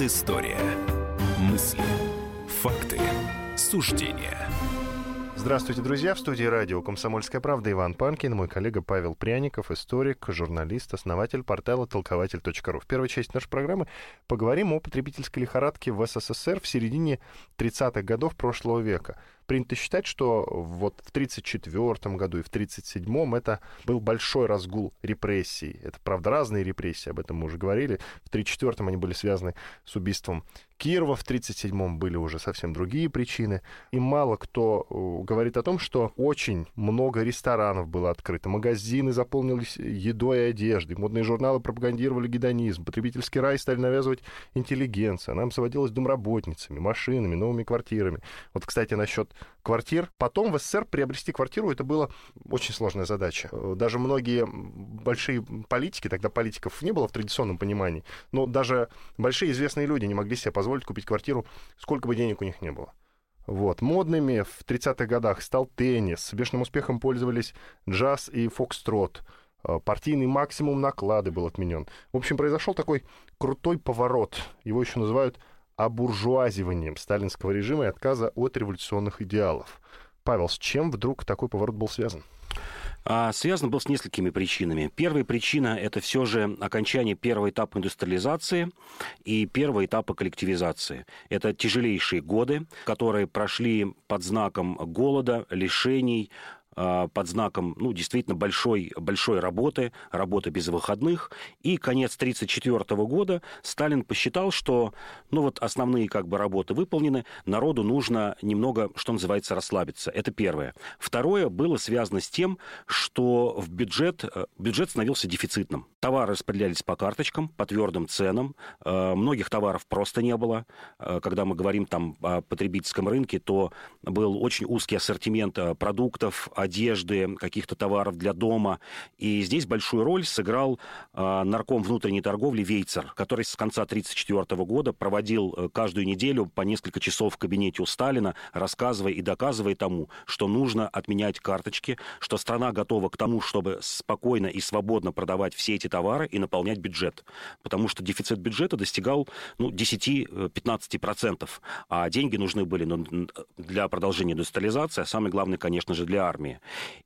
Предыстория. Мысли, факты, суждения. Здравствуйте, друзья. В студии радио «Комсомольская правда» Иван Панкин, мой коллега Павел Пряников, историк, журналист, основатель портала толкователь.ру. В первой части нашей программы поговорим о потребительской лихорадке в СССР в середине 30-х годов прошлого века. Принято считать, что вот в 1934 году и в 1937 это был большой разгул репрессий. Это, правда, разные репрессии, об этом мы уже говорили. В 1934 они были связаны с убийством Кирова, в 1937 были уже совсем другие причины. И мало кто э, говорит о том, что очень много ресторанов было открыто, магазины заполнились едой и одеждой, модные журналы пропагандировали гедонизм, потребительский рай стали навязывать интеллигенция, нам заводилась домработницами, машинами, новыми квартирами. Вот, кстати, насчет квартир. Потом в СССР приобрести квартиру это была очень сложная задача. Даже многие большие политики, тогда политиков не было в традиционном понимании, но даже большие известные люди не могли себе позволить купить квартиру, сколько бы денег у них не было. Вот. Модными в 30-х годах стал теннис. С бешеным успехом пользовались джаз и фокстрот. Э, партийный максимум наклады был отменен. В общем, произошел такой крутой поворот. Его еще называют обуржуазиванием сталинского режима и отказа от революционных идеалов. Павел, с чем вдруг такой поворот был связан? А, связан был с несколькими причинами. Первая причина – это все же окончание первого этапа индустриализации и первого этапа коллективизации. Это тяжелейшие годы, которые прошли под знаком голода, лишений, под знаком, ну, действительно большой, большой работы, работы без выходных. И конец 1934 года Сталин посчитал, что, ну, вот основные как бы работы выполнены, народу нужно немного, что называется, расслабиться. Это первое. Второе было связано с тем, что в бюджет, э, бюджет становился дефицитным. Товары распределялись по карточкам, по твердым ценам. Э, многих товаров просто не было. Э, когда мы говорим там о потребительском рынке, то был очень узкий ассортимент продуктов, одежды, каких-то товаров для дома. И здесь большую роль сыграл э, нарком внутренней торговли Вейцер, который с конца 1934 года проводил э, каждую неделю по несколько часов в кабинете у Сталина, рассказывая и доказывая тому, что нужно отменять карточки, что страна готова к тому, чтобы спокойно и свободно продавать все эти товары и наполнять бюджет. Потому что дефицит бюджета достигал ну, 10-15%, а деньги нужны были ну, для продолжения индустриализации, а самое главное, конечно же, для армии.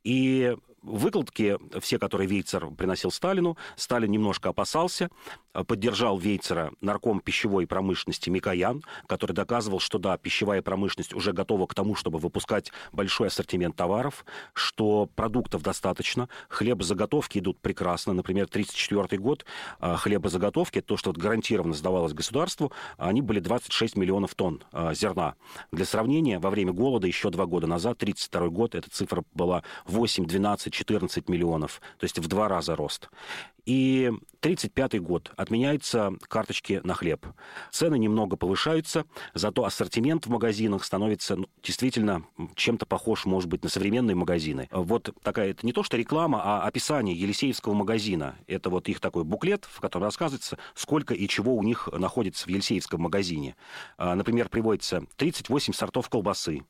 И выкладки, все, которые Вейцер приносил Сталину, Сталин немножко опасался, поддержал Вейцера нарком пищевой промышленности Микоян, который доказывал, что да, пищевая промышленность уже готова к тому, чтобы выпускать большой ассортимент товаров, что продуктов достаточно, хлебозаготовки идут прекрасно. Например, 1934 год а, хлебозаготовки, то, что гарантированно сдавалось государству, они были 26 миллионов тонн а, зерна. Для сравнения, во время голода еще два года назад, 1932 год, эта цифра была 8, 12, 14 миллионов, то есть в два раза рост. И 1935 год. Отменяются карточки на хлеб. Цены немного повышаются, зато ассортимент в магазинах становится ну, действительно чем-то похож, может быть, на современные магазины. Вот такая, это не то что реклама, а описание Елисеевского магазина. Это вот их такой буклет, в котором рассказывается, сколько и чего у них находится в Елисеевском магазине. А, например, приводится 38 сортов колбасы,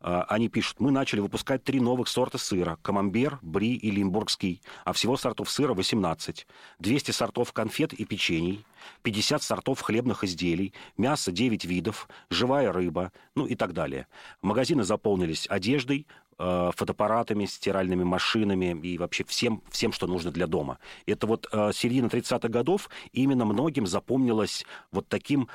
они пишут, мы начали выпускать три новых сорта сыра. Камамбер, Бри и Лимбургский. А всего сортов сыра 18. 200 сортов конфет и печений. 50 сортов хлебных изделий. Мясо 9 видов. Живая рыба. Ну и так далее. Магазины заполнились одеждой, Э, фотоаппаратами, стиральными машинами и вообще всем, всем, что нужно для дома. Это вот э, середина 30-х годов именно многим запомнилось вот таким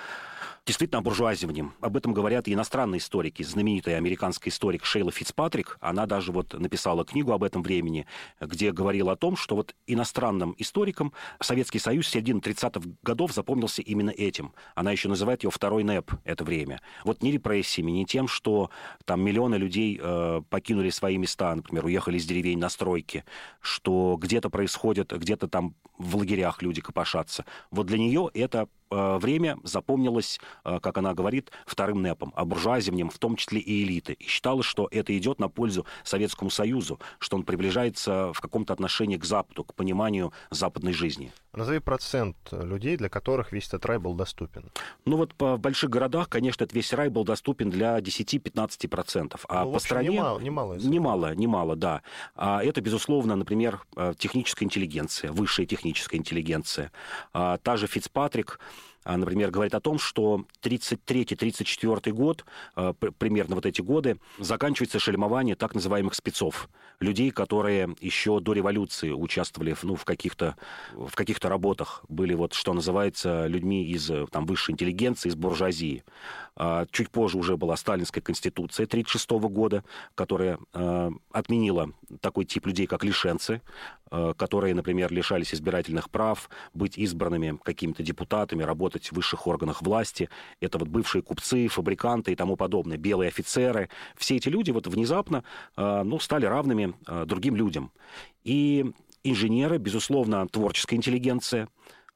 действительно буржуазиванием. Об этом говорят и иностранные историки. Знаменитая американская историк Шейла Фицпатрик, она даже вот написала книгу об этом времени, где говорила о том, что вот иностранным историкам Советский Союз середины 30-х годов запомнился именно этим. Она еще называет его второй НЭП это время. Вот не репрессиями, не тем, что там миллионы людей э, покинули покинули свои места, например, уехали из деревень на стройки, что где-то происходит, где-то там в лагерях люди копошатся. Вот для нее это Э, время запомнилось, э, как она говорит, вторым НЭПом, а буржуазием, в том числе и элиты. И считалось, что это идет на пользу Советскому Союзу, что он приближается в каком-то отношении к Западу, к пониманию западной жизни. Назови процент людей, для которых весь этот рай был доступен. Ну вот по, в больших городах, конечно, этот весь рай был доступен для 10-15%. А ну, по стране... Немало, немало, немало, немало, да. А это, безусловно, например, э, техническая интеллигенция, высшая техническая интеллигенция. А та же Фицпатрик, например, говорит о том, что 33-34 год, примерно вот эти годы, заканчивается шельмование так называемых спецов, людей, которые еще до революции участвовали ну, в каких-то в каких-то работах, были вот, что называется, людьми из там, высшей интеллигенции, из буржуазии. А, чуть позже уже была сталинская конституция 1936 года, которая а, отменила такой тип людей, как лишенцы, а, которые, например, лишались избирательных прав, быть избранными какими-то депутатами, работать в высших органах власти. Это вот бывшие купцы, фабриканты и тому подобное, белые офицеры. Все эти люди вот внезапно ну, стали равными другим людям. И инженеры, безусловно, творческая интеллигенция.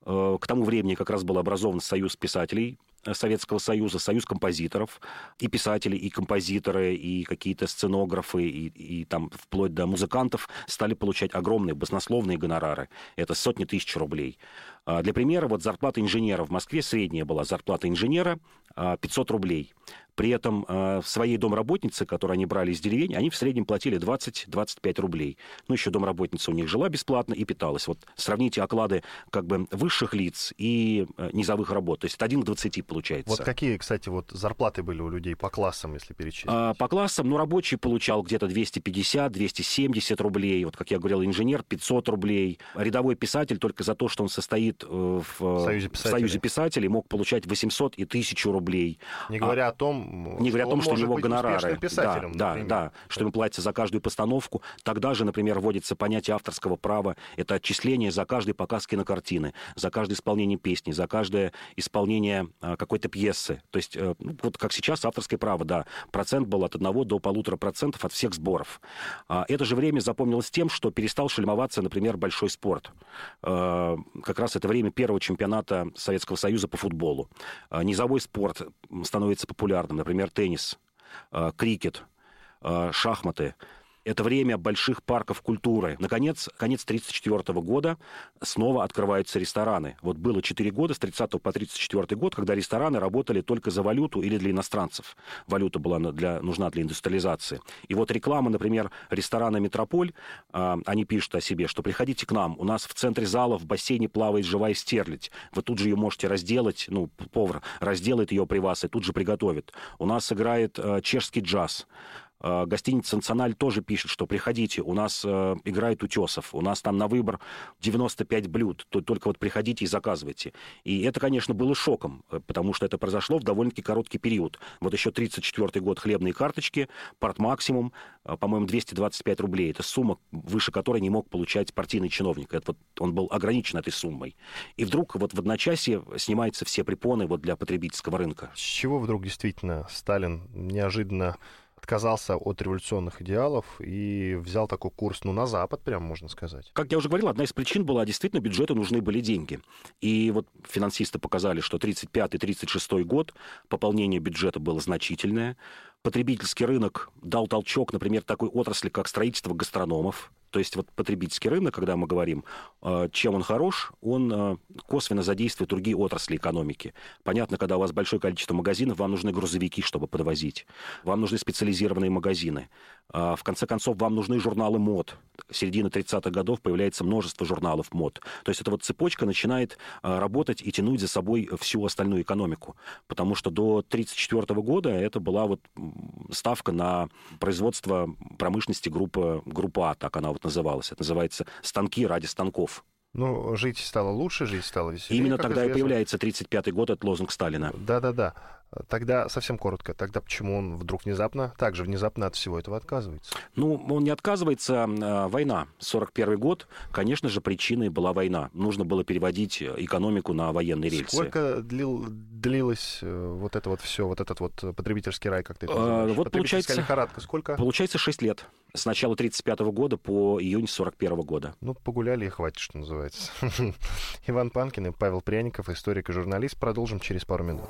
К тому времени как раз был образован Союз писателей Э, Советского Союза, союз композиторов, и писатели, и композиторы, и какие-то сценографы, и, и там вплоть до музыкантов стали получать огромные баснословные гонорары. Это сотни тысяч рублей. А, для примера, вот зарплата инженера в Москве, средняя была зарплата инженера 500 а, рублей. При этом э, своей домработнице, которую они брали из деревень, они в среднем платили 20-25 рублей. Ну, еще домработница у них жила бесплатно и питалась. Вот сравните оклады как бы высших лиц и э, низовых работ. То есть это 1 к 20 получается. Вот какие, кстати, вот зарплаты были у людей по классам, если перечислить? А, по классам, ну, рабочий получал где-то 250-270 рублей. Вот, как я говорил, инженер 500 рублей. Рядовой писатель только за то, что он состоит э, в Союзе писателей, в Союзе писателей мог получать 800 и 1000 рублей. Не говоря а, о том, не говоря о том, что у него гонорары. Да, да, да, что ему платится за каждую постановку. Тогда же, например, вводится понятие авторского права. Это отчисление за каждый показ кинокартины, за каждое исполнение песни, за каждое исполнение а, какой-то пьесы. То есть, э, ну, вот как сейчас авторское право, да, процент был от одного до полутора процентов от всех сборов. А, это же время запомнилось тем, что перестал шельмоваться, например, большой спорт. А, как раз это время первого чемпионата Советского Союза по футболу. Низовой спорт становится популярным например, теннис, э, крикет, э, шахматы – это время больших парков культуры. Наконец, конец 1934 года снова открываются рестораны. Вот было 4 года, с 30 по 34 год, когда рестораны работали только за валюту или для иностранцев. Валюта была для, нужна для индустриализации. И вот реклама, например, ресторана «Метрополь», э, они пишут о себе, что приходите к нам, у нас в центре зала в бассейне плавает живая стерлядь. Вы тут же ее можете разделать, ну, повар разделает ее при вас и тут же приготовит. У нас играет э, чешский джаз. А, гостиница «Националь» тоже пишет, что приходите, у нас э, играет утесов, у нас там на выбор 95 блюд, то только вот приходите и заказывайте. И это, конечно, было шоком, э, потому что это произошло в довольно-таки короткий период. Вот еще 34 год хлебные карточки, парт максимум, э, по-моему, 225 рублей. Это сумма, выше которой не мог получать партийный чиновник. Это вот, он был ограничен этой суммой. И вдруг вот в одночасье снимаются все препоны вот для потребительского рынка. С чего вдруг действительно Сталин неожиданно отказался от революционных идеалов и взял такой курс, ну, на Запад, прям можно сказать. Как я уже говорил, одна из причин была, действительно, бюджету нужны были деньги. И вот финансисты показали, что 35-36 год пополнение бюджета было значительное. Потребительский рынок дал толчок, например, такой отрасли, как строительство гастрономов. То есть вот потребительский рынок, когда мы говорим, э, чем он хорош, он э, косвенно задействует другие отрасли экономики. Понятно, когда у вас большое количество магазинов, вам нужны грузовики, чтобы подвозить. Вам нужны специализированные магазины. А, в конце концов, вам нужны журналы мод. С середины 30-х годов появляется множество журналов мод. То есть эта вот цепочка начинает работать и тянуть за собой всю остальную экономику. Потому что до 1934 года это была вот ставка на производство промышленности группы, группа А, так она вот называлась. Это называется «станки ради станков». Ну, жить стало лучше, жить стало веселее. Именно тогда известно. и появляется 35-й год, от лозунг Сталина. Да-да-да. Тогда совсем коротко. Тогда почему он вдруг внезапно, также внезапно от всего этого отказывается? Ну, он не отказывается. А, война. 41 год, конечно же, причиной была война. Нужно было переводить экономику на военные рельсы. Сколько длил, длилось э, вот это вот все, вот этот вот потребительский рай, как ты это а, называешь? Вот получается, лихорадка сколько? Получается 6 лет. С начала 35 года по июнь 41 года. Ну, погуляли и хватит, что называется. Иван Панкин и Павел Пряников, историк и журналист. Продолжим через пару минут.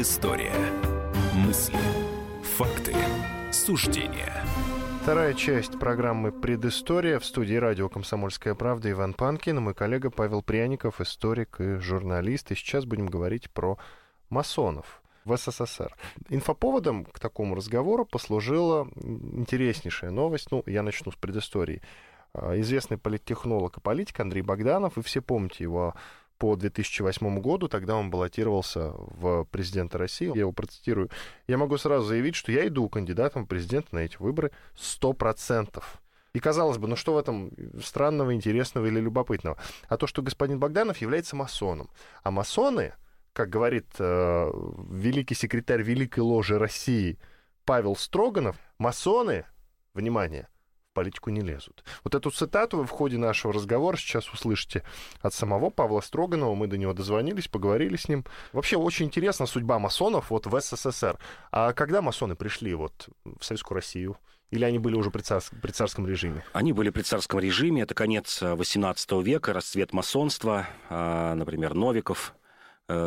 Предыстория. Мысли. Факты. Суждения. Вторая часть программы «Предыстория» в студии радио «Комсомольская правда» Иван Панкин и мой коллега Павел Пряников, историк и журналист. И сейчас будем говорить про масонов в СССР. Инфоповодом к такому разговору послужила интереснейшая новость. Ну, я начну с предыстории. А, известный политтехнолог и политик Андрей Богданов, вы все помните его по 2008 году, тогда он баллотировался в президента России. Я его процитирую. «Я могу сразу заявить, что я иду кандидатом в президент на эти выборы 100%. И казалось бы, ну что в этом странного, интересного или любопытного? А то, что господин Богданов является масоном. А масоны, как говорит э, великий секретарь Великой Ложи России Павел Строганов, масоны, внимание, политику не лезут. Вот эту цитату вы в ходе нашего разговора сейчас услышите от самого Павла Строганова. Мы до него дозвонились, поговорили с ним. Вообще очень интересна судьба масонов вот в СССР. А когда масоны пришли вот в Советскую Россию? Или они были уже при, царс... при царском режиме? Они были при царском режиме. Это конец XVIII века, расцвет масонства. А, например, Новиков, Э,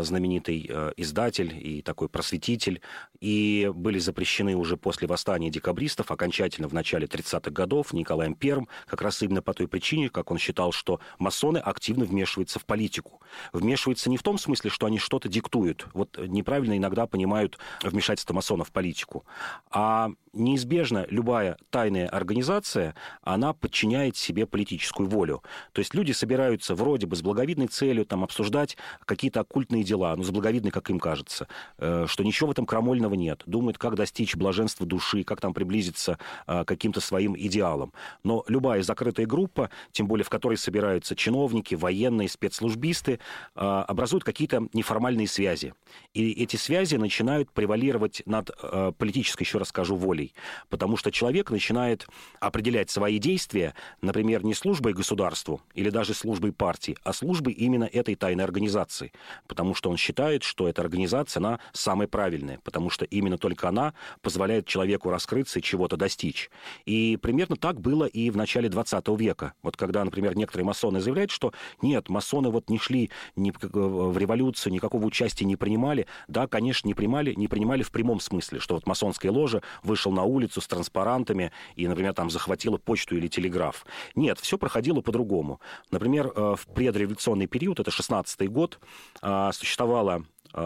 знаменитый э, издатель и такой просветитель, и были запрещены уже после восстания декабристов окончательно в начале 30-х годов Николаем I, как раз именно по той причине, как он считал, что масоны активно вмешиваются в политику. Вмешиваются не в том смысле, что они что-то диктуют, вот неправильно иногда понимают вмешательство масонов в политику, а неизбежно любая тайная организация, она подчиняет себе политическую волю. То есть люди собираются вроде бы с благовидной целью там, обсуждать какие-то оккультные дела, ну, с благовидной, как им кажется, э, что ничего в этом крамольного нет. Думают, как достичь блаженства души, как там приблизиться э, к каким-то своим идеалам. Но любая закрытая группа, тем более в которой собираются чиновники, военные, спецслужбисты, э, образуют какие-то неформальные связи. И эти связи начинают превалировать над политической, еще раз скажу, волей волей, потому что человек начинает определять свои действия, например, не службой государству или даже службой партии, а службой именно этой тайной организации, потому что он считает, что эта организация, она самая правильная, потому что именно только она позволяет человеку раскрыться и чего-то достичь. И примерно так было и в начале 20 века. Вот когда, например, некоторые масоны заявляют, что нет, масоны вот не шли ни в революцию, никакого участия не принимали. Да, конечно, не принимали, не принимали в прямом смысле, что вот масонская ложа вышел на улицу с транспарантами и, например, там захватила почту или телеграф. Нет, все проходило по-другому. Например, э, в предреволюционный период, это 16-й год, э, существовала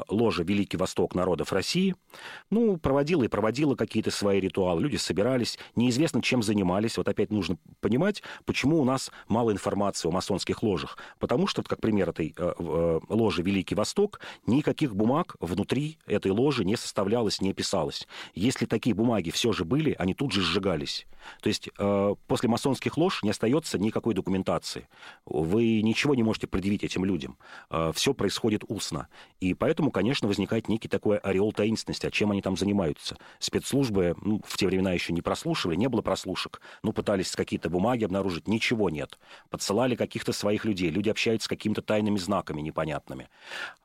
ложа «Великий Восток народов России». Ну, проводила и проводила какие-то свои ритуалы. Люди собирались, неизвестно, чем занимались. Вот опять нужно понимать, почему у нас мало информации о масонских ложах. Потому что, как пример этой э, э, ложи «Великий Восток», никаких бумаг внутри этой ложи не составлялось, не писалось. Если такие бумаги все же были, они тут же сжигались. То есть э, после масонских лож не остается никакой документации. Вы ничего не можете предъявить этим людям. Э, все происходит устно. И поэтому Поэтому, конечно, возникает некий такой ореол таинственности, а чем они там занимаются. Спецслужбы ну, в те времена еще не прослушивали, не было прослушек. Ну, пытались какие-то бумаги обнаружить, ничего нет. Подсылали каких-то своих людей, люди общаются с какими-то тайными знаками непонятными.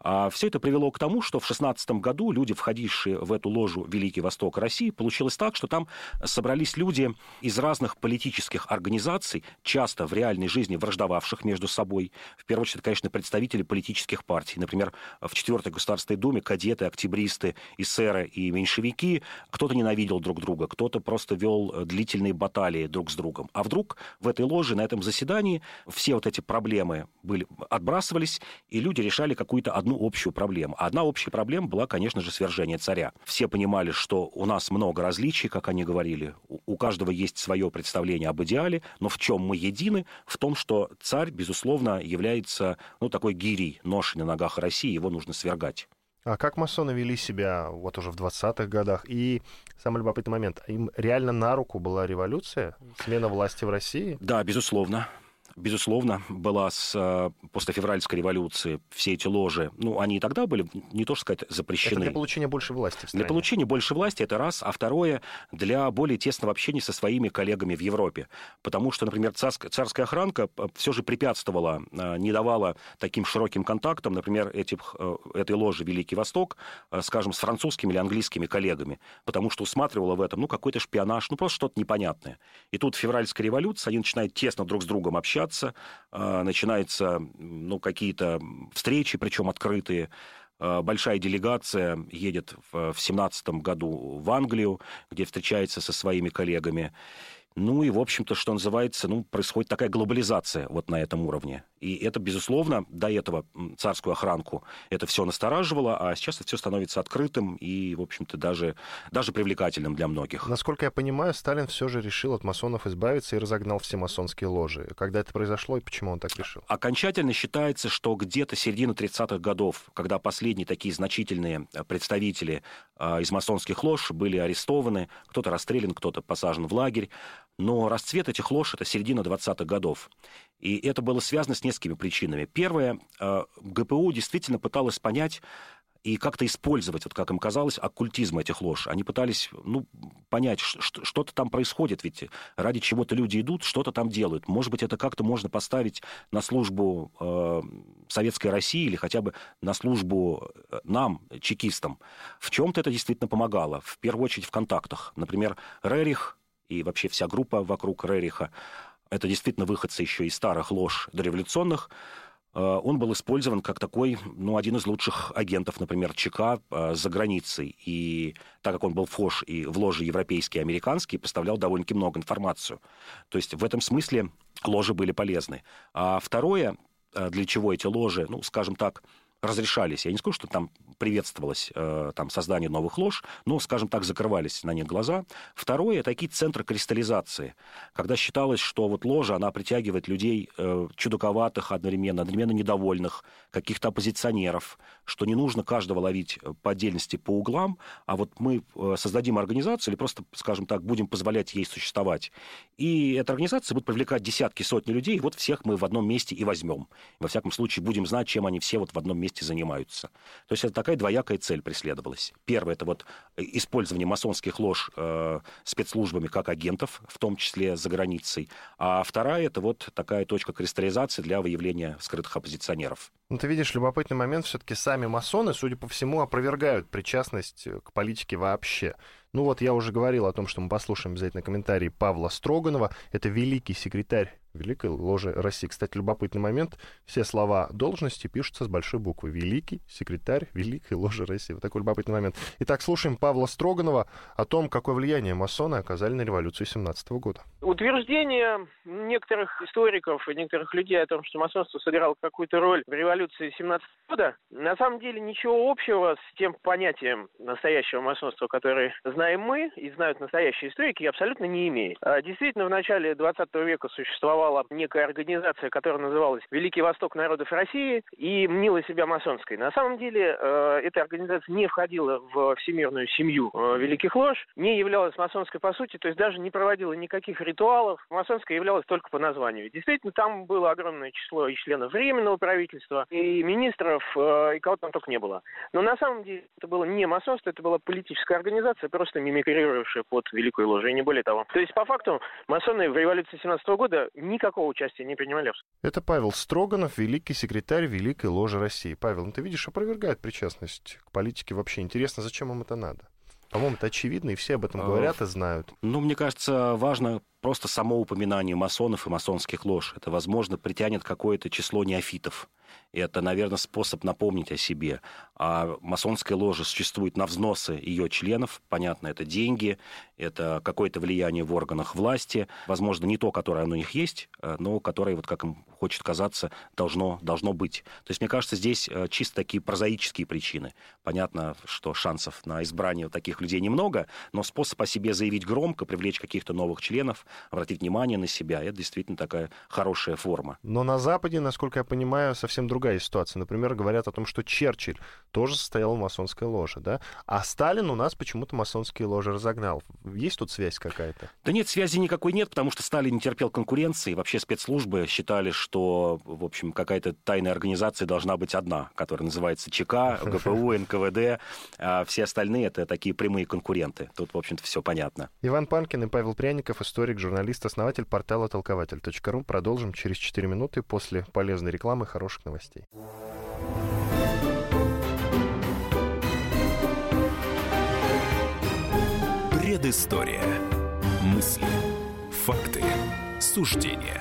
А все это привело к тому, что в 16 году люди, входившие в эту ложу Великий Восток России, получилось так, что там собрались люди из разных политических организаций, часто в реальной жизни враждовавших между собой. В первую очередь, конечно, представители политических партий. Например, в 4 Государственной Думе кадеты, октябристы, эсеры и меньшевики, кто-то ненавидел друг друга, кто-то просто вел э, длительные баталии друг с другом. А вдруг в этой ложе, на этом заседании все вот эти проблемы были, отбрасывались, и люди решали какую-то одну общую проблему. А одна общая проблема была, конечно же, свержение царя. Все понимали, что у нас много различий, как они говорили, у каждого есть свое представление об идеале, но в чем мы едины? В том, что царь, безусловно, является ну, такой гирей, ношей на ногах России, его нужно свергать сказать. А как масоны вели себя вот уже в 20-х годах? И самый любопытный момент, им реально на руку была революция, смена власти в России? Да, безусловно. Безусловно, была с, э, после февральской революции. Все эти ложи, ну, они и тогда были, не то что сказать, запрещены. Это для получения больше власти. Для получения больше власти, это раз. А второе, для более тесного общения со своими коллегами в Европе. Потому что, например, царская, царская охранка э, все же препятствовала, э, не давала таким широким контактам, например, этих, этой ложи «Великий Восток», скажем, с французскими или английскими коллегами. Потому что усматривала в этом, ну, какой-то шпионаж, ну, просто что-то непонятное. И тут февральская революция, они начинают тесно друг с другом общаться, а, начинаются ну, какие-то встречи, причем открытые, а, большая делегация едет в 2017 году в Англию, где встречается со своими коллегами. Ну и, в общем-то, что называется, ну, происходит такая глобализация вот на этом уровне. И это, безусловно, до этого царскую охранку это все настораживало, а сейчас это все становится открытым и, в общем-то, даже, даже привлекательным для многих. Насколько я понимаю, Сталин все же решил от масонов избавиться и разогнал все масонские ложи. Когда это произошло и почему он так решил? Окончательно считается, что где-то середина 30-х годов, когда последние такие значительные э, представители э, из масонских лож были арестованы, кто-то расстрелян, кто-то посажен в лагерь, но расцвет этих лож – это середина 20-х годов. И это было связано с несколькими причинами. Первое, э, ГПУ действительно пыталась понять, и как-то использовать, вот как им казалось, оккультизм этих лож. Они пытались ну, понять, что-то там происходит, ведь ради чего-то люди идут, что-то там делают. Может быть, это как-то можно поставить на службу э, Советской России или хотя бы на службу э, нам, чекистам. В чем-то это действительно помогало. В первую очередь в контактах. Например, Рерих и вообще вся группа вокруг Рериха, это действительно выходцы еще из старых лож дореволюционных, э, он был использован как такой, ну, один из лучших агентов, например, ЧК э, за границей. И так как он был фош и в ложе европейские и американские, поставлял довольно-таки много информацию. То есть в этом смысле ложи были полезны. А второе, э, для чего эти ложи, ну, скажем так, разрешались. Я не скажу, что там приветствовалось э, там, создание новых лож, но, скажем так, закрывались на них глаза. Второе – это такие центры кристаллизации, когда считалось, что вот ложа, она притягивает людей э, чудаковатых одновременно, одновременно недовольных, каких-то оппозиционеров, что не нужно каждого ловить по отдельности по углам, а вот мы э, создадим организацию или просто, скажем так, будем позволять ей существовать. И эта организация будет привлекать десятки, сотни людей, и вот всех мы в одном месте и возьмем. Во всяком случае, будем знать, чем они все вот в одном месте занимаются. То есть это такая двоякая цель преследовалась. Первое – это вот использование масонских лож э, спецслужбами как агентов, в том числе за границей. А вторая – это вот такая точка кристаллизации для выявления скрытых оппозиционеров. Ну, ты видишь, любопытный момент, все-таки сами масоны, судя по всему, опровергают причастность к политике вообще. Ну вот я уже говорил о том, что мы послушаем обязательно комментарий Павла Строганова. Это великий секретарь Великой Ложи России. Кстати, любопытный момент. Все слова должности пишутся с большой буквы. Великий секретарь Великой Ложи России. Вот такой любопытный момент. Итак, слушаем Павла Строганова о том, какое влияние масоны оказали на революцию 17 года. Утверждение некоторых историков и некоторых людей о том, что масонство сыграло какую-то роль в революции 17 года, на самом деле ничего общего с тем понятием настоящего масонства, которое знаем мы и знают настоящие историки, абсолютно не имеет. А действительно, в начале 20 века существовало существовала некая организация, которая называлась Великий Восток народов России и мнила себя масонской. На самом деле э, эта организация не входила в всемирную семью э, Великих Лож, не являлась масонской по сути, то есть даже не проводила никаких ритуалов. Масонская являлась только по названию. Действительно, там было огромное число и членов Временного правительства, и министров, э, и кого там только не было. Но на самом деле это было не масонство, это была политическая организация, просто мимикрировавшая под Великую Ложу, и не более того. То есть, по факту, масоны в революции 17 года никакого участия не принимали. Это Павел Строганов, великий секретарь Великой Ложи России. Павел, ну ты видишь, опровергает причастность к политике вообще. Интересно, зачем им это надо? По-моему, это очевидно, и все об этом говорят и знают. Ну, мне кажется, важно просто само упоминание масонов и масонских лож. Это, возможно, притянет какое-то число неофитов. И это, наверное, способ напомнить о себе. А масонская ложа существует на взносы ее членов. Понятно, это деньги, это какое-то влияние в органах власти. Возможно, не то, которое у них есть, э, но которое, вот как им хочет казаться, должно, должно быть. То есть, мне кажется, здесь э, чисто такие прозаические причины. Понятно, что шансов на избрание таких людей немного, но способ о себе заявить громко, привлечь каких-то новых членов, обратить внимание на себя. Это действительно такая хорошая форма. Но на Западе, насколько я понимаю, совсем другая ситуация. Например, говорят о том, что Черчилль тоже состоял в масонской ложе, да? А Сталин у нас почему-то масонские ложи разогнал. Есть тут связь какая-то? Да нет, связи никакой нет, потому что Сталин не терпел конкуренции. Вообще спецслужбы считали, что, в общем, какая-то тайная организация должна быть одна, которая называется ЧК, ГПУ, НКВД. А все остальные — это такие прямые конкуренты. Тут, в общем-то, все понятно. Иван Панкин и Павел Пряников, историк, журналист, основатель портала толкователь.ру. Продолжим через 4 минуты после полезной рекламы и хороших новостей. Предыстория. Мысли. Факты. Суждения.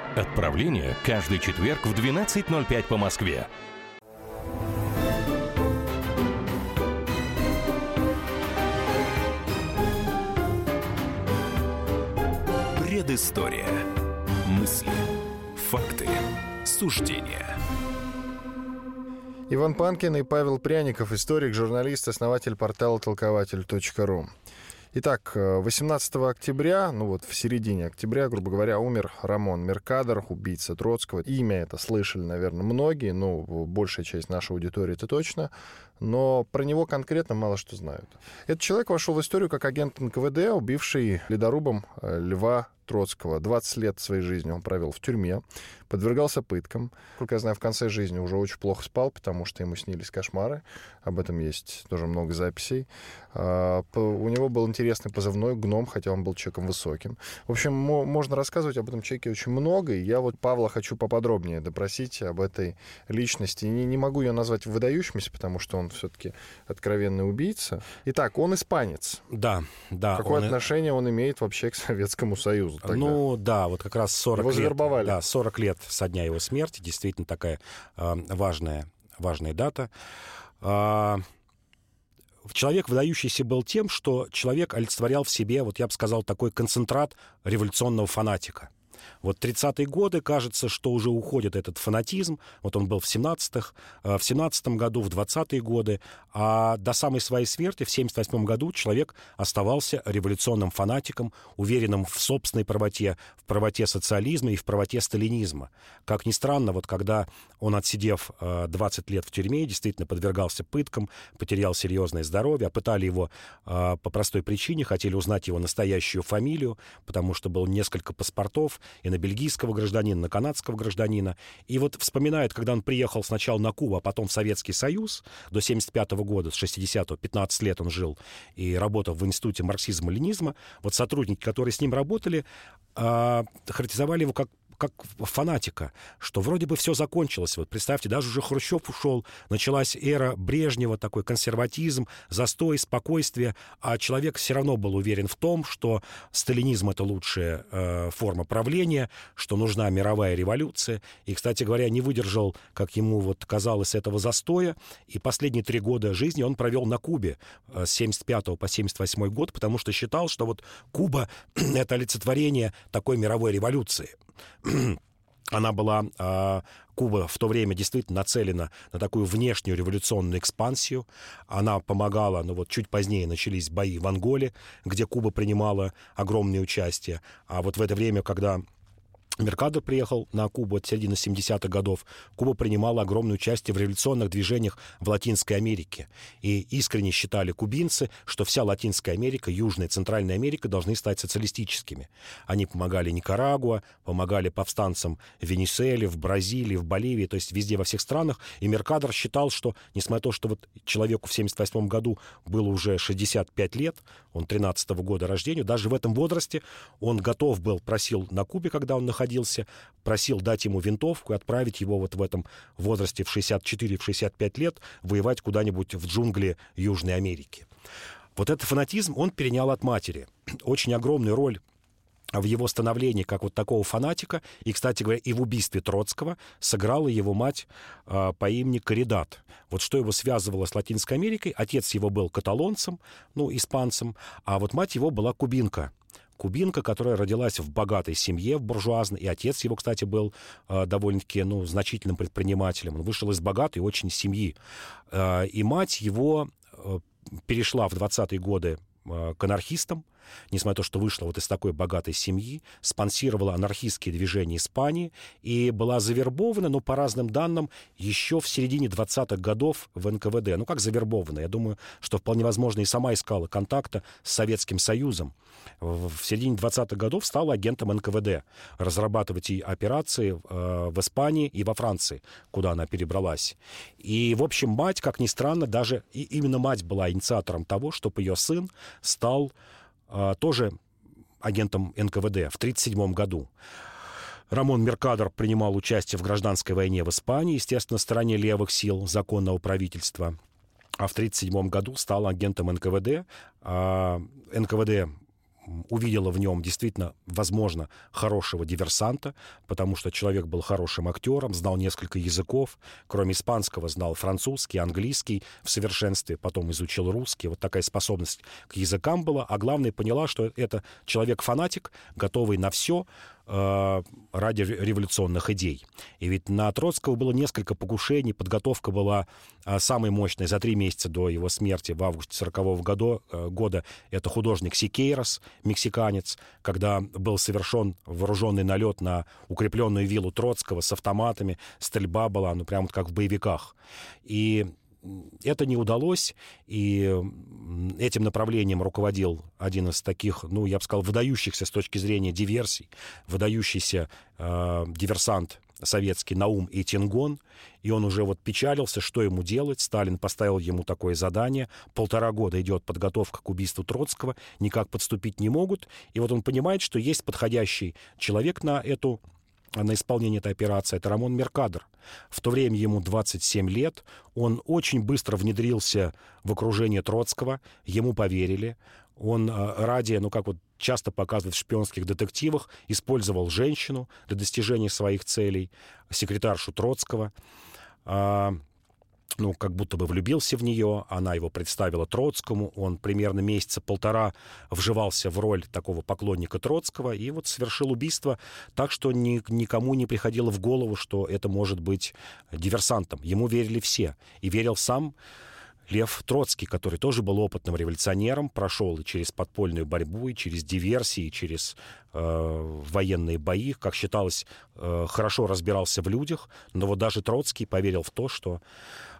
Отправление каждый четверг в 12.05 по Москве. Предыстория. Мысли. Факты. Суждения. Иван Панкин и Павел Пряников, историк, журналист, основатель портала толкователь.ру. Итак, 18 октября, ну вот в середине октября, грубо говоря, умер Рамон Меркадор, убийца Троцкого. Имя это слышали, наверное, многие, ну, большая часть нашей аудитории это точно, но про него конкретно мало что знают. Этот человек вошел в историю как агент НКВД, убивший ледорубом э, Льва Троцкого. 20 лет своей жизни он провел в тюрьме, подвергался пыткам. Как я знаю, в конце жизни уже очень плохо спал, потому что ему снились кошмары. Об этом есть тоже много записей. А, у него был интересный позывной «Гном», хотя он был человеком высоким. В общем, можно рассказывать об этом человеке очень много, и я вот Павла хочу поподробнее допросить об этой личности. Не, не могу ее назвать выдающимся, потому что он все-таки откровенный убийца. Итак, он испанец. Да, да. Какое он... отношение он имеет вообще к Советскому Союзу? Тогда? Ну, да, вот как раз 40 его лет. Завербовали. Да, 40 лет со дня его смерти. Действительно такая э, важная, важная дата. Э, человек выдающийся был тем, что человек олицетворял в себе, вот я бы сказал, такой концентрат революционного фанатика – вот 30-е годы, кажется, что уже уходит этот фанатизм. Вот он был в 17-х, э, в 17 году, в 20-е годы. А до самой своей смерти в 78 году человек оставался революционным фанатиком, уверенным в собственной правоте, в правоте социализма и в правоте сталинизма. Как ни странно, вот когда он, отсидев 20 э, лет в тюрьме, действительно подвергался пыткам, потерял серьезное здоровье, а пытали его э, по простой причине, хотели узнать его настоящую фамилию, потому что было несколько паспортов, и на бельгийского гражданина, на канадского гражданина. И вот вспоминает, когда он приехал сначала на Кубу, а потом в Советский Союз, до 75 года, с 60-го, 15 лет он жил и работал в Институте марксизма-ленизма, вот сотрудники, которые с ним работали, а, характеризовали его как как фанатика, что вроде бы все закончилось. Вот представьте, даже уже Хрущев ушел, началась эра Брежнева, такой консерватизм, застой, спокойствие, а человек все равно был уверен в том, что сталинизм — это лучшая э, форма правления, что нужна мировая революция. И, кстати говоря, не выдержал, как ему вот казалось, этого застоя, и последние три года жизни он провел на Кубе э, с 75 по 78 год, потому что считал, что вот Куба — это олицетворение такой мировой революции. Она была, э, Куба в то время действительно нацелена на такую внешнюю революционную экспансию. Она помогала, ну вот чуть позднее начались бои в Анголе, где Куба принимала огромное участие. А вот в это время, когда Меркадо приехал на Кубу от середины 70-х годов. Куба принимала огромное участие в революционных движениях в Латинской Америке. И искренне считали кубинцы, что вся Латинская Америка, Южная и Центральная Америка должны стать социалистическими. Они помогали Никарагуа, помогали повстанцам в Венесуэле, в Бразилии, в Боливии, то есть везде, во всех странах. И Меркадор считал, что, несмотря на то, что вот человеку в 78 году было уже 65 лет, он 13 -го года рождения, даже в этом возрасте он готов был, просил на Кубе, когда он находился находился, просил дать ему винтовку и отправить его вот в этом возрасте в 64-65 лет воевать куда-нибудь в джунгли Южной Америки. Вот этот фанатизм он перенял от матери. Очень огромную роль в его становлении как вот такого фанатика, и, кстати говоря, и в убийстве Троцкого сыграла его мать э, по имени Коридат. Вот что его связывало с Латинской Америкой, отец его был каталонцем, ну, испанцем, а вот мать его была кубинка кубинка, которая родилась в богатой семье, в буржуазной, и отец его, кстати, был э, довольно-таки, ну, значительным предпринимателем. Он вышел из богатой очень семьи. Э, и мать его э, перешла в 20-е годы э, к анархистам, несмотря на то, что вышла вот из такой богатой семьи, спонсировала анархистские движения Испании и была завербована, но по разным данным, еще в середине 20-х годов в НКВД. Ну, как завербована? Я думаю, что вполне возможно и сама искала контакта с Советским Союзом. В середине 20-х годов стала агентом НКВД, разрабатывать и операции э, в Испании и во Франции, куда она перебралась. И, в общем, мать, как ни странно, даже и именно мать была инициатором того, чтобы ее сын стал тоже агентом НКВД в 1937 году. Рамон Меркадор принимал участие в гражданской войне в Испании, естественно, на стороне левых сил законного правительства. А в 1937 году стал агентом НКВД. А НКВД увидела в нем действительно, возможно, хорошего диверсанта, потому что человек был хорошим актером, знал несколько языков, кроме испанского знал французский, английский в совершенстве, потом изучил русский. Вот такая способность к языкам была, а главное поняла, что это человек-фанатик, готовый на все, ради революционных идей. И ведь на Троцкого было несколько покушений, подготовка была э, самой мощной за три месяца до его смерти в августе 40 года, э, года. Это художник Сикейрос, мексиканец, когда был совершен вооруженный налет на укрепленную виллу Троцкого с автоматами, стрельба была, ну, прямо как в боевиках. И это не удалось, и этим направлением руководил один из таких, ну, я бы сказал, выдающихся с точки зрения диверсий, выдающийся э, диверсант советский Наум и Тингон, и он уже вот печалился, что ему делать. Сталин поставил ему такое задание. Полтора года идет подготовка к убийству Троцкого, никак подступить не могут. И вот он понимает, что есть подходящий человек на эту на исполнение этой операции, это Рамон Меркадер. В то время ему 27 лет, он очень быстро внедрился в окружение Троцкого, ему поверили. Он э, ради, ну как вот часто показывают в шпионских детективах, использовал женщину для достижения своих целей, секретаршу Троцкого. Ну, как будто бы влюбился в нее, она его представила Троцкому, он примерно месяца полтора вживался в роль такого поклонника Троцкого и вот совершил убийство так, что ни, никому не приходило в голову, что это может быть диверсантом. Ему верили все, и верил сам Лев Троцкий, который тоже был опытным революционером, прошел и через подпольную борьбу, и через диверсии, и через э, военные бои, как считалось, э, хорошо разбирался в людях, но вот даже Троцкий поверил в то, что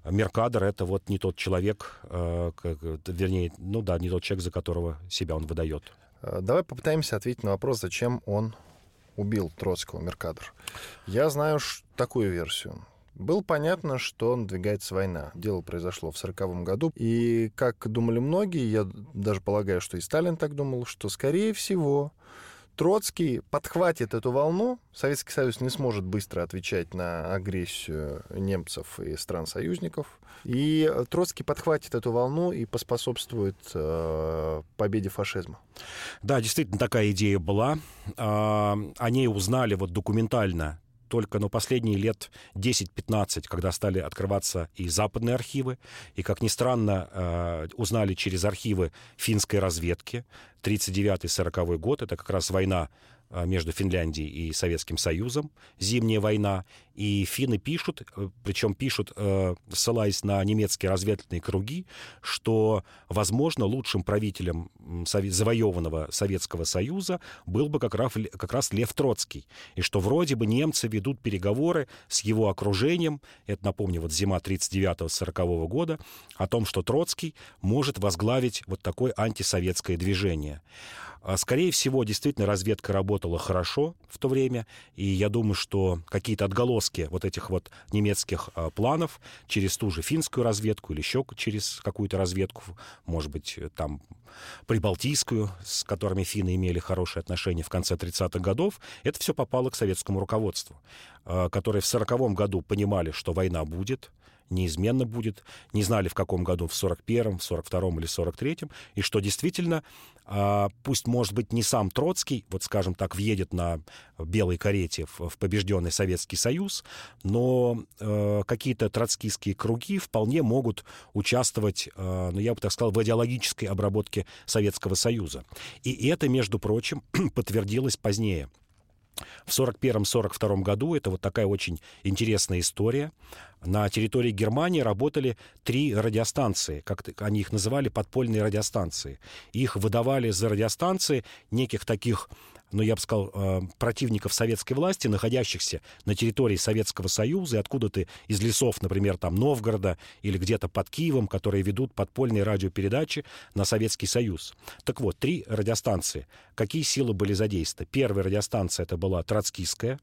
Меркадор — это вот не тот человек, э, как, вернее, ну да, не тот человек, за которого себя он выдает. Э, давай попытаемся ответить на вопрос, зачем он убил Троцкого, Меркадор. Я знаю такую версию. Было понятно, что надвигается война. Дело произошло в 1940 году. И, как думали многие, я даже полагаю, что и Сталин так думал, что, скорее всего, Троцкий подхватит эту волну. Советский Союз не сможет быстро отвечать на агрессию немцев и стран-союзников. И Троцкий подхватит эту волну и поспособствует э, победе фашизма. Да, действительно, такая идея была. Э, о ней узнали вот документально только ну, последние лет 10-15, когда стали открываться и западные архивы, и, как ни странно, э, узнали через архивы финской разведки. 39-40 год, это как раз война Э, между Финляндией и Советским Союзом, зимняя война, и финны пишут, э, причем пишут, э, ссылаясь на немецкие разведывательные круги, что, возможно, лучшим правителем завоеванного Советского Союза был бы как раз, как раз Лев Троцкий, и что вроде бы немцы ведут переговоры с его окружением, это, напомню, вот зима 39-40 года, о том, что Троцкий может возглавить вот такое антисоветское движение. А, скорее всего, действительно, разведка работала хорошо в то время, и я думаю, что какие-то отголоски вот этих вот немецких а, планов через ту же финскую разведку или еще через какую-то разведку, может быть, там прибалтийскую, с которыми финны имели хорошие отношения в конце 30-х годов, это все попало к советскому руководству, а, которое в 40 году понимали, что война будет, неизменно будет. Не знали, в каком году, в 41-м, в 42-м или 43-м. И что действительно, пусть, может быть, не сам Троцкий, вот, скажем так, въедет на белой карете в, побежденный Советский Союз, но э, какие-то троцкистские круги вполне могут участвовать, э, ну, я бы так сказал, в идеологической обработке Советского Союза. И это, между прочим, подтвердилось позднее. В 1941-1942 году, это вот такая очень интересная история, на территории Германии работали три радиостанции, как они их называли, подпольные радиостанции. Их выдавали за радиостанции неких таких ну, я бы сказал, э, противников советской власти, находящихся на территории Советского Союза, и откуда-то из лесов, например, там Новгорода или где-то под Киевом, которые ведут подпольные радиопередачи на Советский Союз. Так вот, три радиостанции. Какие силы были задействованы? Первая радиостанция это была троцкистская,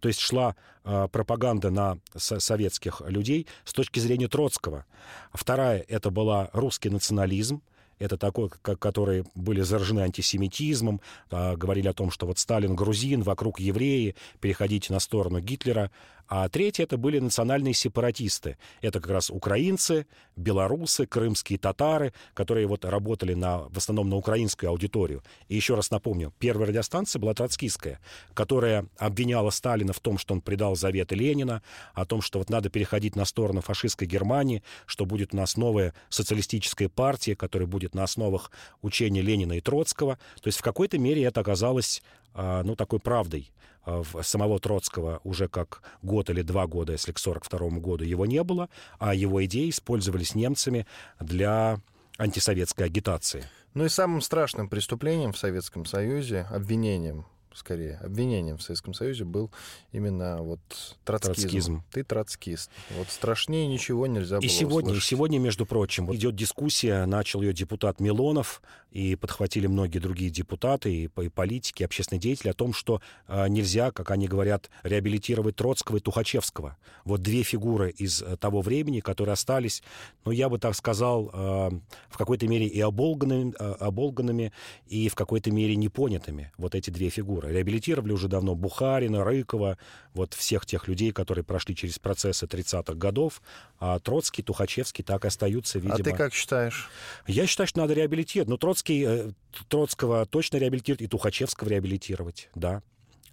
то есть шла э, пропаганда на советских людей с точки зрения Троцкого. Вторая это была русский национализм, это такой, как, которые были заражены антисемитизмом, э, говорили о том, что вот Сталин грузин, вокруг евреи, переходите на сторону Гитлера. А третье это были национальные сепаратисты. Это как раз украинцы, белорусы, крымские татары, которые вот работали на, в основном на украинскую аудиторию. И еще раз напомню, первая радиостанция была троцкистская, которая обвиняла Сталина в том, что он предал заветы Ленина, о том, что вот надо переходить на сторону фашистской Германии, что будет у нас новая социалистическая партия, которая будет на основах учения Ленина и Троцкого. То есть в какой-то мере это оказалось ну, такой правдой а, самого Троцкого уже как год или два года, если к 1942 году его не было, а его идеи использовались немцами для антисоветской агитации. Ну и самым страшным преступлением в Советском Союзе, обвинением скорее, обвинением в Советском Союзе был именно вот троцкизм. троцкизм. Ты троцкист. Вот страшнее ничего нельзя было И сегодня, услышать. сегодня, между прочим, идет дискуссия, начал ее депутат Милонов, и подхватили многие другие депутаты, и, и политики, и общественные деятели о том, что э, нельзя, как они говорят, реабилитировать Троцкого и Тухачевского. Вот две фигуры из э, того времени, которые остались, ну, я бы так сказал, э, в какой-то мере и оболганными, э, оболганными, и в какой-то мере непонятыми. Вот эти две фигуры. Реабилитировали уже давно Бухарина, Рыкова, вот всех тех людей, которые прошли через процессы 30-х годов, а Троцкий, Тухачевский так и остаются, видимо. А ты как считаешь? Я считаю, что надо реабилитировать. Но Троцкий, э, Троцкого точно реабилитировать, и Тухачевского реабилитировать, да,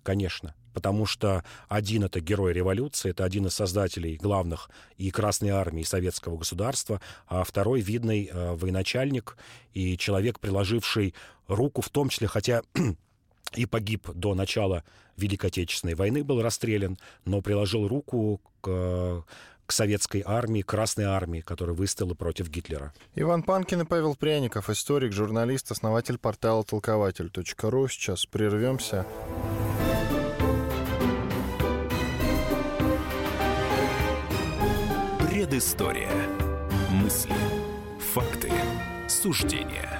конечно потому что один это герой революции, это один из создателей главных и Красной Армии, и Советского государства, а второй видный э, военачальник и человек, приложивший руку в том числе, хотя и погиб до начала Великой Отечественной войны, был расстрелян, но приложил руку к, к советской армии, Красной армии, которая выстояла против Гитлера. Иван Панкин и Павел Пряников, историк, журналист, основатель портала толкователь.ру. Сейчас прервемся. Предыстория. Мысли. Факты. Суждения.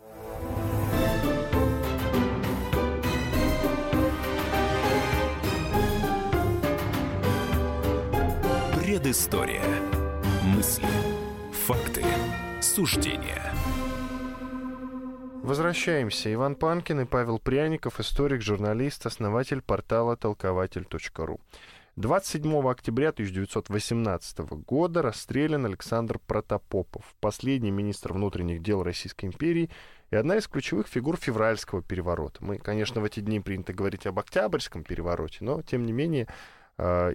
Предыстория. Мысли. Факты. Суждения. Возвращаемся. Иван Панкин и Павел Пряников, историк, журналист, основатель портала толкователь.ру. 27 октября 1918 года расстрелян Александр Протопопов, последний министр внутренних дел Российской империи и одна из ключевых фигур февральского переворота. Мы, конечно, в эти дни принято говорить об Октябрьском перевороте, но, тем не менее,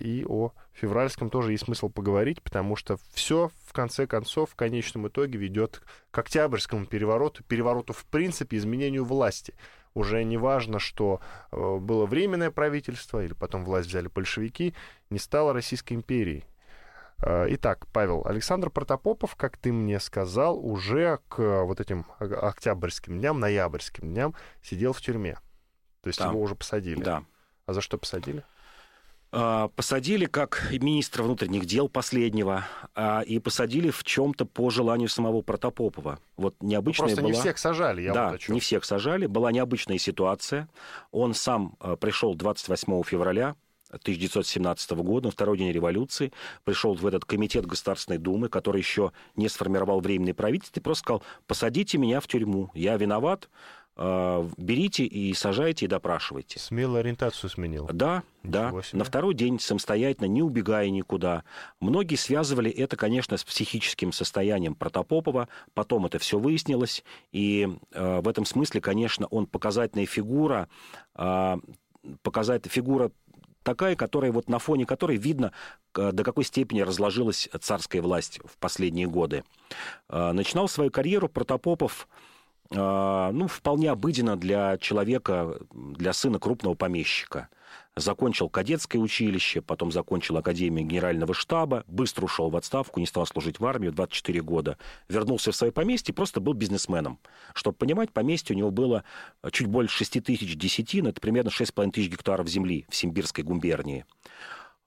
и о февральском тоже есть смысл поговорить, потому что все, в конце концов, в конечном итоге ведет к Октябрьскому перевороту, перевороту, в принципе, изменению власти. Уже не важно, что э, было временное правительство, или потом власть взяли большевики, не стало Российской империей. А, итак, Павел, Александр Протопопов, как ты мне сказал, уже к вот этим октябрьским дням, ноябрьским дням сидел в тюрьме. То есть да. его уже посадили. Да. А за что посадили? А, посадили как министра внутренних дел последнего, а, и посадили в чем-то по желанию самого Протопопова. Вот необычная Просто была... не всех сажали, я да, вот о чем. не всех сажали. Была необычная ситуация. Он сам а, пришел 28 февраля 1917 года, на второй день революции, пришел в этот комитет Государственной Думы, который еще не сформировал временное правительство, и просто сказал, посадите меня в тюрьму, я виноват, э, берите и сажайте и допрашивайте. Смело ориентацию сменил. Да, да. На второй день самостоятельно, не убегая никуда. Многие связывали это, конечно, с психическим состоянием Протопопова. Потом это все выяснилось. И э, в этом смысле, конечно, он показательная фигура, э, показательная фигура такая, которая вот на фоне которой видно, до какой степени разложилась царская власть в последние годы. Начинал свою карьеру Протопопов ну, вполне обыденно для человека, для сына крупного помещика. Закончил кадетское училище, потом закончил Академию Генерального штаба, быстро ушел в отставку, не стал служить в армию, 24 года. Вернулся в свое поместье, просто был бизнесменом. Чтобы понимать, поместье у него было чуть больше 6 тысяч десятин, это примерно 6,5 тысяч гектаров земли в Симбирской губернии.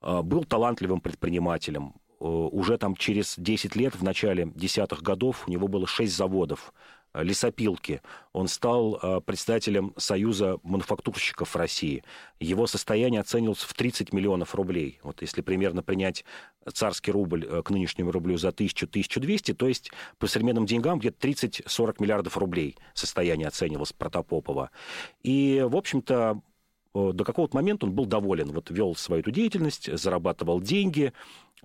Э, Был талантливым предпринимателем. Э, Уже там через 10 лет, в начале десятых годов, у него было 6 заводов, лесопилки. Он стал э, председателем Союза мануфактурщиков России. Его состояние оценивалось в 30 миллионов рублей. Вот если примерно принять царский рубль э, к нынешнему рублю за 1000-1200, то есть по современным деньгам где-то 30-40 миллиардов рублей состояние оценивалось Протопопова. И, в общем-то, э, до какого-то момента он был доволен. Вот вел свою эту деятельность, зарабатывал деньги, э,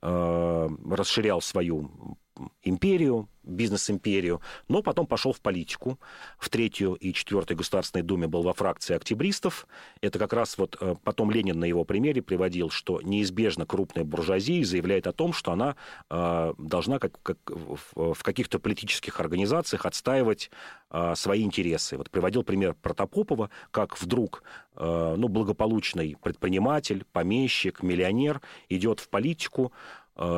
расширял свою империю, бизнес-империю, но потом пошел в политику. В третью и четвертой Государственной Думе был во фракции октябристов. Это как раз вот э, потом Ленин на его примере приводил, что неизбежно крупная буржуазия заявляет о том, что она э, должна как, как в, каких-то политических организациях отстаивать э, свои интересы. Вот приводил пример Протопопова, как вдруг э, ну, благополучный предприниматель, помещик, миллионер идет в политику, э,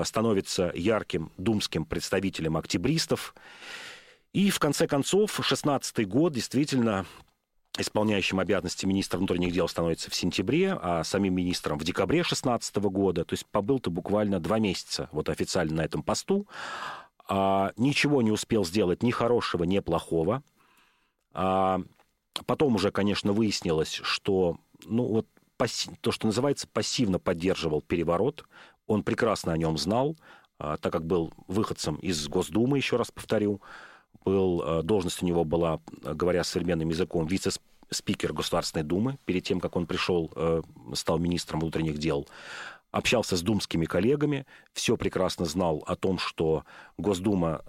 становится ярким думским представителем октябристов. И в конце концов, 16-й год действительно исполняющим обязанности министра внутренних дел становится в сентябре, а самим министром в декабре 16 года. То есть побыл-то буквально два месяца вот официально на этом посту. А, ничего не успел сделать ни хорошего, ни плохого. А, потом уже, конечно, выяснилось, что ну, вот, пасси- то, что называется, пассивно поддерживал переворот. Он прекрасно о нем знал, а, так как был выходцем из Госдумы, еще раз повторю. Был, а, должность у него была, а, говоря современным языком, вице-спикер Государственной Думы. Перед тем, как он пришел, э, стал министром внутренних дел общался с думскими коллегами, все прекрасно знал о том, что Госдума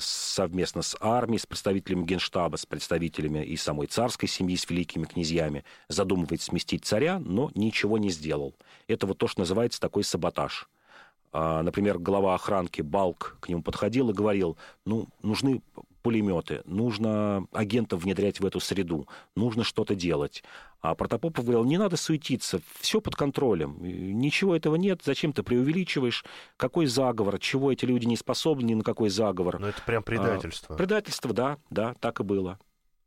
совместно с армией, с представителями Генштаба, с представителями и самой царской семьи, с великими князьями, задумывает сместить царя, но ничего не сделал. Это вот то, что называется такой саботаж. А, Например, глава охранки Балк к нему подходил и говорил, ну, нужны пулеметы, нужно агентов внедрять в эту среду, нужно что-то делать. А Протопопов говорил, не надо суетиться, все под контролем, ничего этого нет, зачем ты преувеличиваешь, какой заговор, чего эти люди не способны ни на какой заговор. Но это прям предательство. А, предательство, да, да, так и было.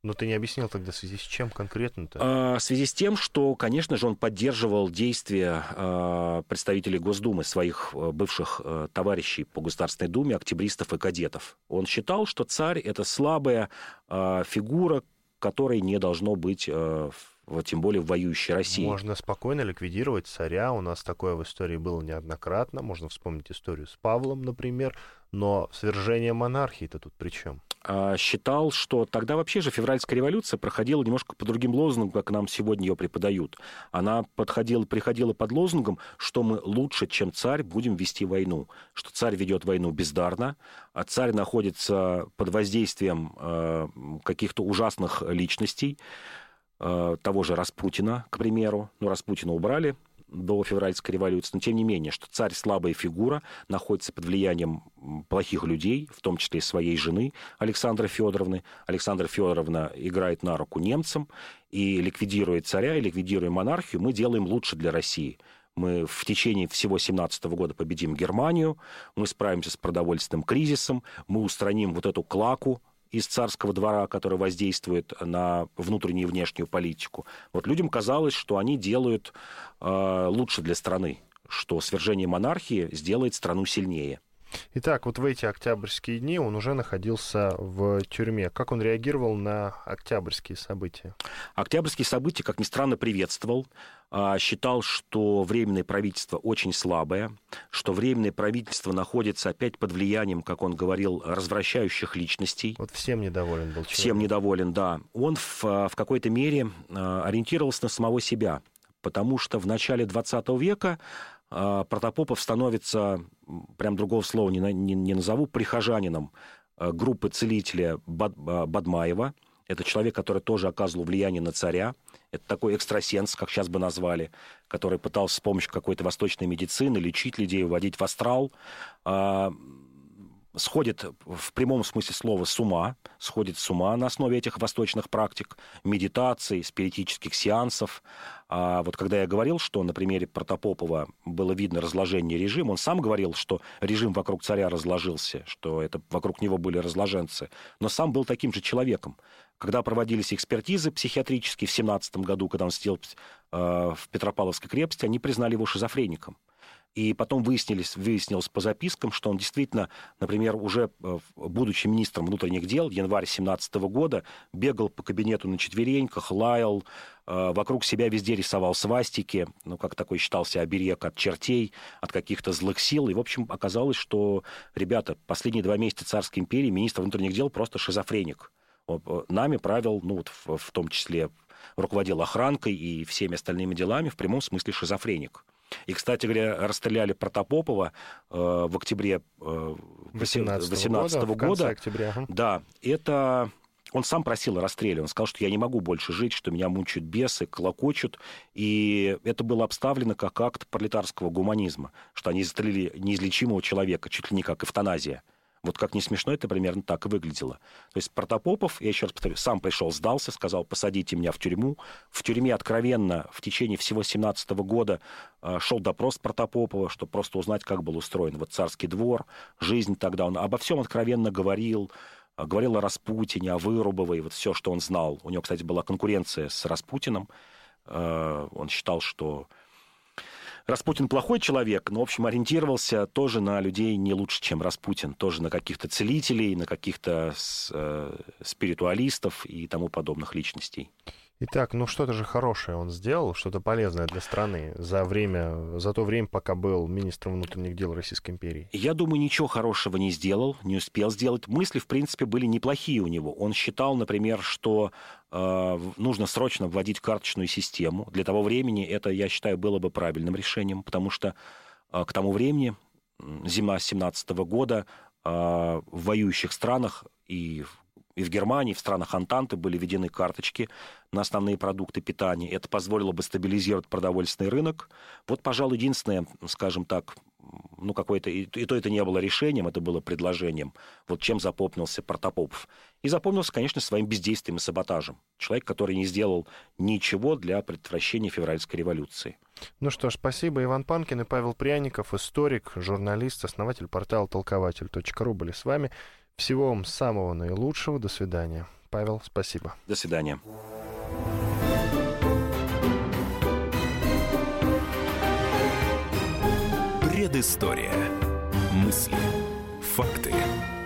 Но ты не объяснил тогда в связи с чем конкретно-то? А, В связи с тем, что, конечно же, он поддерживал действия а, представителей Госдумы, своих а, бывших а, товарищей по Государственной Думе, октябристов и кадетов. Он считал, что царь — это слабая а, фигура, которой не должно быть, в- тем более в воюющей России. Можно спокойно ликвидировать царя. У нас такое в истории было неоднократно. Можно вспомнить историю с Павлом, например. Но свержение монархии-то тут при чем? а, считал, что тогда вообще же февральская революция проходила немножко по другим лозунгам, как нам сегодня ее преподают. Она подходила, приходила под лозунгом, что мы лучше, чем царь, будем вести войну. Что царь ведет войну бездарно, а царь находится под воздействием э, каких-то ужасных личностей, э, того же Распутина, к примеру. Ну, Распутина убрали до февральской революции, но тем не менее, что царь слабая фигура, находится под влиянием плохих людей, в том числе и своей жены Александры Федоровны. Александра Федоровна играет на руку немцам, и ликвидируя царя, и ликвидируя монархию, мы делаем лучше для России. Мы в течение всего 17 года победим Германию, мы справимся с продовольственным кризисом, мы устраним вот эту клаку из царского двора, который воздействует на внутреннюю и внешнюю политику. Вот людям казалось, что они делают э, лучше для страны, что свержение монархии сделает страну сильнее. Итак, вот в эти октябрьские дни он уже находился в тюрьме. Как он реагировал на октябрьские события? Октябрьские события, как ни странно, приветствовал. А, считал, что временное правительство очень слабое, что временное правительство находится опять под влиянием, как он говорил, развращающих личностей. Вот всем недоволен был человек. Всем недоволен, да. Он в, в какой-то мере а, ориентировался на самого себя, потому что в начале 20 века а, Протопопов становится, прям другого слова не, не, не назову, прихожанином а, группы целителя Бад, а, Бадмаева. Это человек, который тоже оказывал влияние на царя. Это такой экстрасенс, как сейчас бы назвали, который пытался с помощью какой-то восточной медицины лечить людей, вводить в астрал сходит в прямом смысле слова с ума, сходит с ума на основе этих восточных практик, медитаций, спиритических сеансов. А вот когда я говорил, что на примере Протопопова было видно разложение режима, он сам говорил, что режим вокруг царя разложился, что это вокруг него были разложенцы, но сам был таким же человеком. Когда проводились экспертизы психиатрические в 17 году, когда он сидел э, в Петропавловской крепости, они признали его шизофреником. И потом выяснилось, выяснилось по запискам, что он действительно, например, уже э, будучи министром внутренних дел, январь 17 года, бегал по кабинету на четвереньках, лаял, э, вокруг себя везде рисовал свастики, ну, как такой считался оберег от чертей, от каких-то злых сил. И, в общем, оказалось, что, ребята, последние два месяца царской империи министр внутренних дел просто шизофреник. Э, нами правил, ну, вот в, в том числе руководил охранкой и всеми остальными делами, в прямом смысле шизофреник. И, кстати говоря, расстреляли Протопопова э, в октябре э, 2018 года. года. октября. Да, это он сам просил о расстреле. Он сказал, что я не могу больше жить, что меня мучают бесы, колокочут. И это было обставлено как акт пролетарского гуманизма, что они застрелили неизлечимого человека, чуть ли не как эвтаназия. Вот как не смешно, это примерно так и выглядело. То есть Протопопов, я еще раз повторю, сам пришел, сдался, сказал, посадите меня в тюрьму. В тюрьме откровенно в течение всего 17 года э, шел допрос Протопопова, чтобы просто узнать, как был устроен вот царский двор, жизнь тогда. Он обо всем откровенно говорил, э, говорил о Распутине, о Вырубовой, вот все, что он знал. У него, кстати, была конкуренция с Распутиным. Э, он считал, что Распутин плохой человек, но, в общем, ориентировался тоже на людей не лучше, чем Распутин. Тоже на каких-то целителей, на каких-то э, спиритуалистов и тому подобных личностей. Итак, ну что-то же хорошее он сделал, что-то полезное для страны за время, за то время, пока был министром внутренних дел Российской империи. Я думаю, ничего хорошего не сделал, не успел сделать. Мысли, в принципе, были неплохие у него. Он считал, например, что э, нужно срочно вводить карточную систему. Для того времени это, я считаю, было бы правильным решением, потому что э, к тому времени, зима 17 года, э, в воюющих странах и и в Германии, в странах Антанты были введены карточки на основные продукты питания. Это позволило бы стабилизировать продовольственный рынок. Вот, пожалуй, единственное, скажем так, ну, какое-то, и, то это не было решением, это было предложением, вот чем запомнился Протопопов. И запомнился, конечно, своим бездействием и саботажем. Человек, который не сделал ничего для предотвращения февральской революции. Ну что ж, спасибо. Иван Панкин и Павел Пряников, историк, журналист, основатель портала толкователь.ру были с вами. Всего вам самого наилучшего. До свидания. Павел, спасибо. До свидания. Предыстория. Мысли, факты,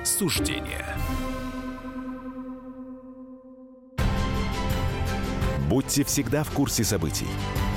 суждения. Будьте всегда в курсе событий.